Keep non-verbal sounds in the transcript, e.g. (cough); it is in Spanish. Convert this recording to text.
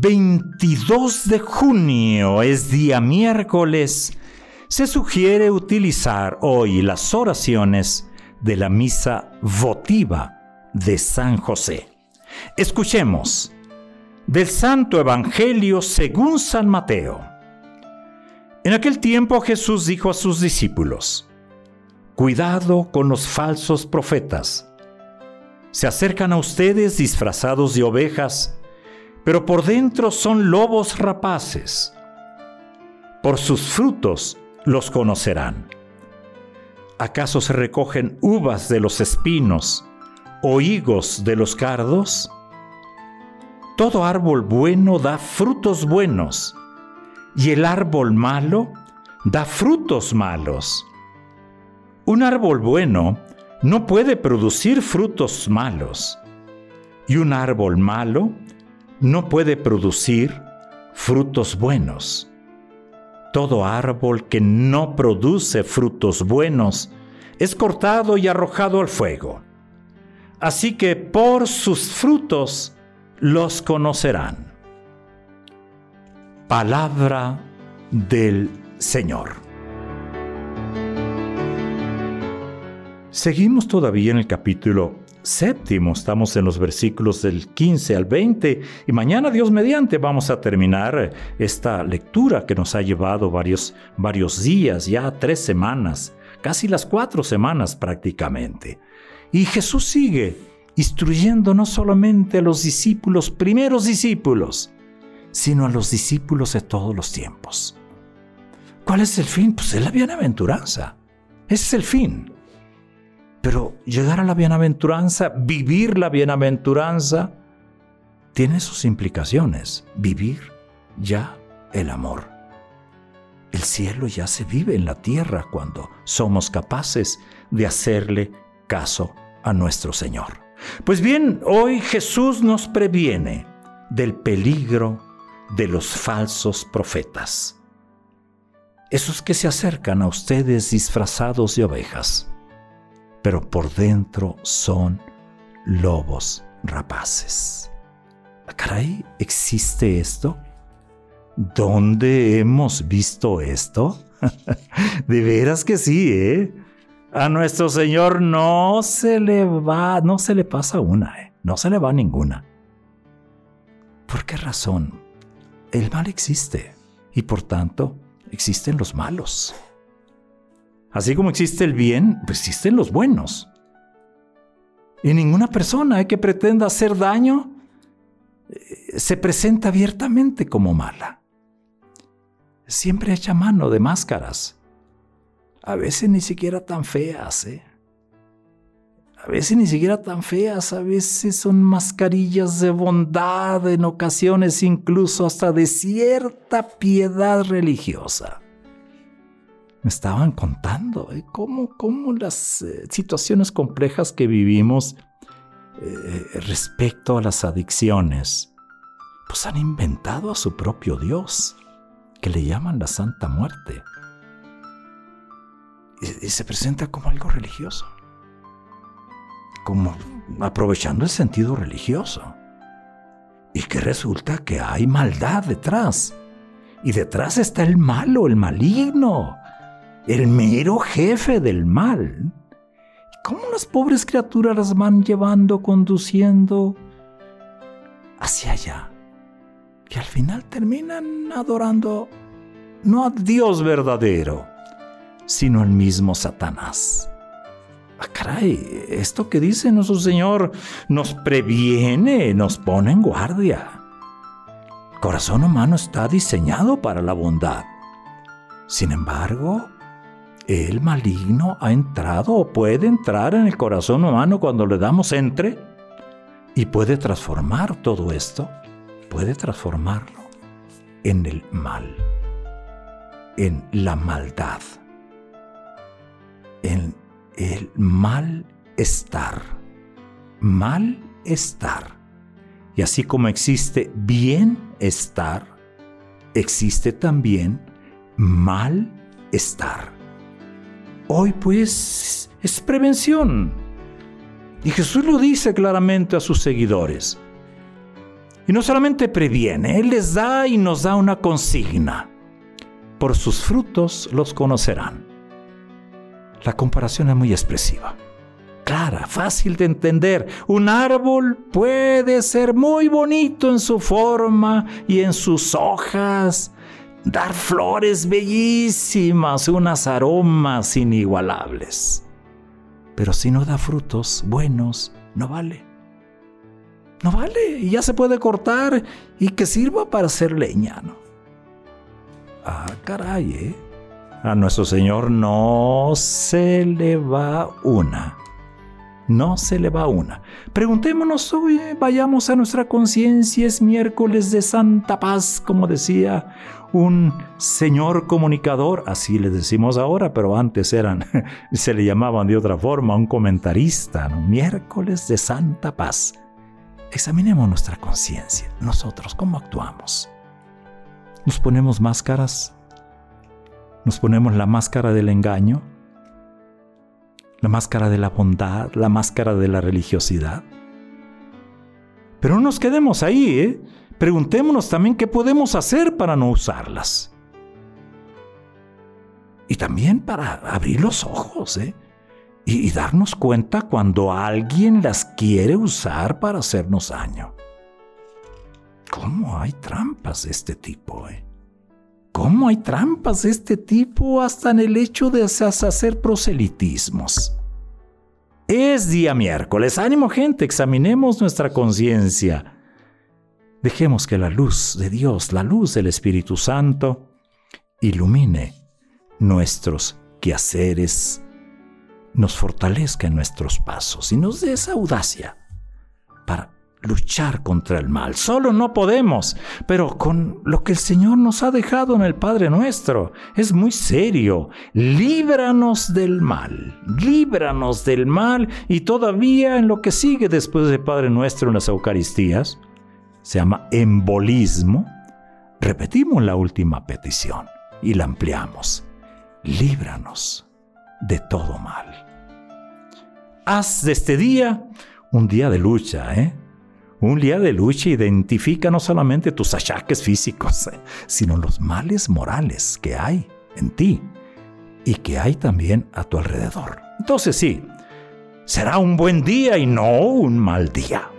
22 de junio es día miércoles. Se sugiere utilizar hoy las oraciones de la misa votiva de San José. Escuchemos del Santo Evangelio según San Mateo. En aquel tiempo Jesús dijo a sus discípulos, Cuidado con los falsos profetas. Se acercan a ustedes disfrazados de ovejas, pero por dentro son lobos rapaces. Por sus frutos los conocerán. ¿Acaso se recogen uvas de los espinos o higos de los cardos? Todo árbol bueno da frutos buenos, y el árbol malo da frutos malos. Un árbol bueno no puede producir frutos malos, y un árbol malo no puede producir frutos buenos. Todo árbol que no produce frutos buenos es cortado y arrojado al fuego. Así que por sus frutos los conocerán. Palabra del Señor. Seguimos todavía en el capítulo séptimo. Estamos en los versículos del 15 al 20 y mañana Dios mediante vamos a terminar esta lectura que nos ha llevado varios, varios días, ya tres semanas, casi las cuatro semanas prácticamente. Y Jesús sigue instruyendo no solamente a los discípulos, primeros discípulos, sino a los discípulos de todos los tiempos. ¿Cuál es el fin? Pues es la bienaventuranza. Ese es el fin. Pero llegar a la bienaventuranza, vivir la bienaventuranza, tiene sus implicaciones. Vivir ya el amor. El cielo ya se vive en la tierra cuando somos capaces de hacerle caso a nuestro Señor. Pues bien, hoy Jesús nos previene del peligro de los falsos profetas. Esos que se acercan a ustedes disfrazados de ovejas pero por dentro son lobos rapaces. Ah, caray, ¿existe esto? ¿Dónde hemos visto esto? (laughs) de veras que sí, ¿eh? A nuestro Señor no se le va, no se le pasa una, ¿eh? No se le va ninguna. ¿Por qué razón? El mal existe y por tanto existen los malos. Así como existe el bien, pues existen los buenos. Y ninguna persona que pretenda hacer daño eh, se presenta abiertamente como mala. Siempre echa mano de máscaras. A veces ni siquiera tan feas, ¿eh? A veces ni siquiera tan feas, a veces son mascarillas de bondad, en ocasiones incluso hasta de cierta piedad religiosa me estaban contando ¿eh? cómo, las eh, situaciones complejas que vivimos eh, respecto a las adicciones, pues han inventado a su propio Dios, que le llaman la Santa Muerte. Y se presenta como algo religioso, como aprovechando el sentido religioso. Y que resulta que hay maldad detrás. Y detrás está el malo, el maligno el mero jefe del mal. ¿Cómo las pobres criaturas las van llevando, conduciendo hacia allá? Que al final terminan adorando no a Dios verdadero, sino al mismo Satanás. Ah, esto que dice nuestro Señor nos previene, nos pone en guardia. El corazón humano está diseñado para la bondad. Sin embargo, el maligno ha entrado o puede entrar en el corazón humano cuando le damos entre y puede transformar todo esto, puede transformarlo. en el mal, en la maldad, en el mal estar, mal estar. Y así como existe bienestar, existe también malestar. Hoy pues es prevención. Y Jesús lo dice claramente a sus seguidores. Y no solamente previene, Él les da y nos da una consigna. Por sus frutos los conocerán. La comparación es muy expresiva, clara, fácil de entender. Un árbol puede ser muy bonito en su forma y en sus hojas, dar flores bellísimas, unas aromas inigualables. Pero si no da frutos buenos, no vale. No vale, y ya se puede cortar y que sirva para hacer leña, ¿no? Ah, caray, ¿eh? A nuestro Señor no se le va una. No se le va una. Preguntémonos hoy, vayamos a nuestra conciencia, es miércoles de Santa Paz, como decía un señor comunicador, así le decimos ahora, pero antes eran, (laughs) se le llamaban de otra forma, un comentarista, miércoles de Santa Paz. Examinemos nuestra conciencia, nosotros, ¿cómo actuamos? ¿Nos ponemos máscaras? ¿Nos ponemos la máscara del engaño? ¿La máscara de la bondad? ¿La máscara de la religiosidad? Pero no nos quedemos ahí, ¿eh? Preguntémonos también qué podemos hacer para no usarlas. Y también para abrir los ojos, ¿eh? y, darnos cuenta cuando alguien las quiere usar para hacernos daño. ¿Cómo hay trampas de este tipo? Eh? ¿Cómo hay trampas de este tipo hasta en el hecho de hacer proselitismos? Es día miércoles. Ánimo gente, examinemos nuestra conciencia. Dejemos que la luz de Dios, la luz del Espíritu Santo, ilumine nuestros quehaceres, nos fortalezca en nuestros pasos y nos dé esa audacia para luchar contra el mal. Solo no podemos, pero con lo que el Señor nos ha dejado en el Padre nuestro es muy serio. Líbranos del mal, líbranos del mal y todavía en lo que sigue después del Padre nuestro en las Eucaristías, se llama embolismo, repetimos la última petición y la ampliamos. Líbranos de todo mal. Haz de este día un día de lucha, ¿eh? Un día de lucha identifica no solamente tus achaques físicos, (laughs) sino los males morales que hay en ti y que hay también a tu alrededor. Entonces sí, será un buen día y no un mal día.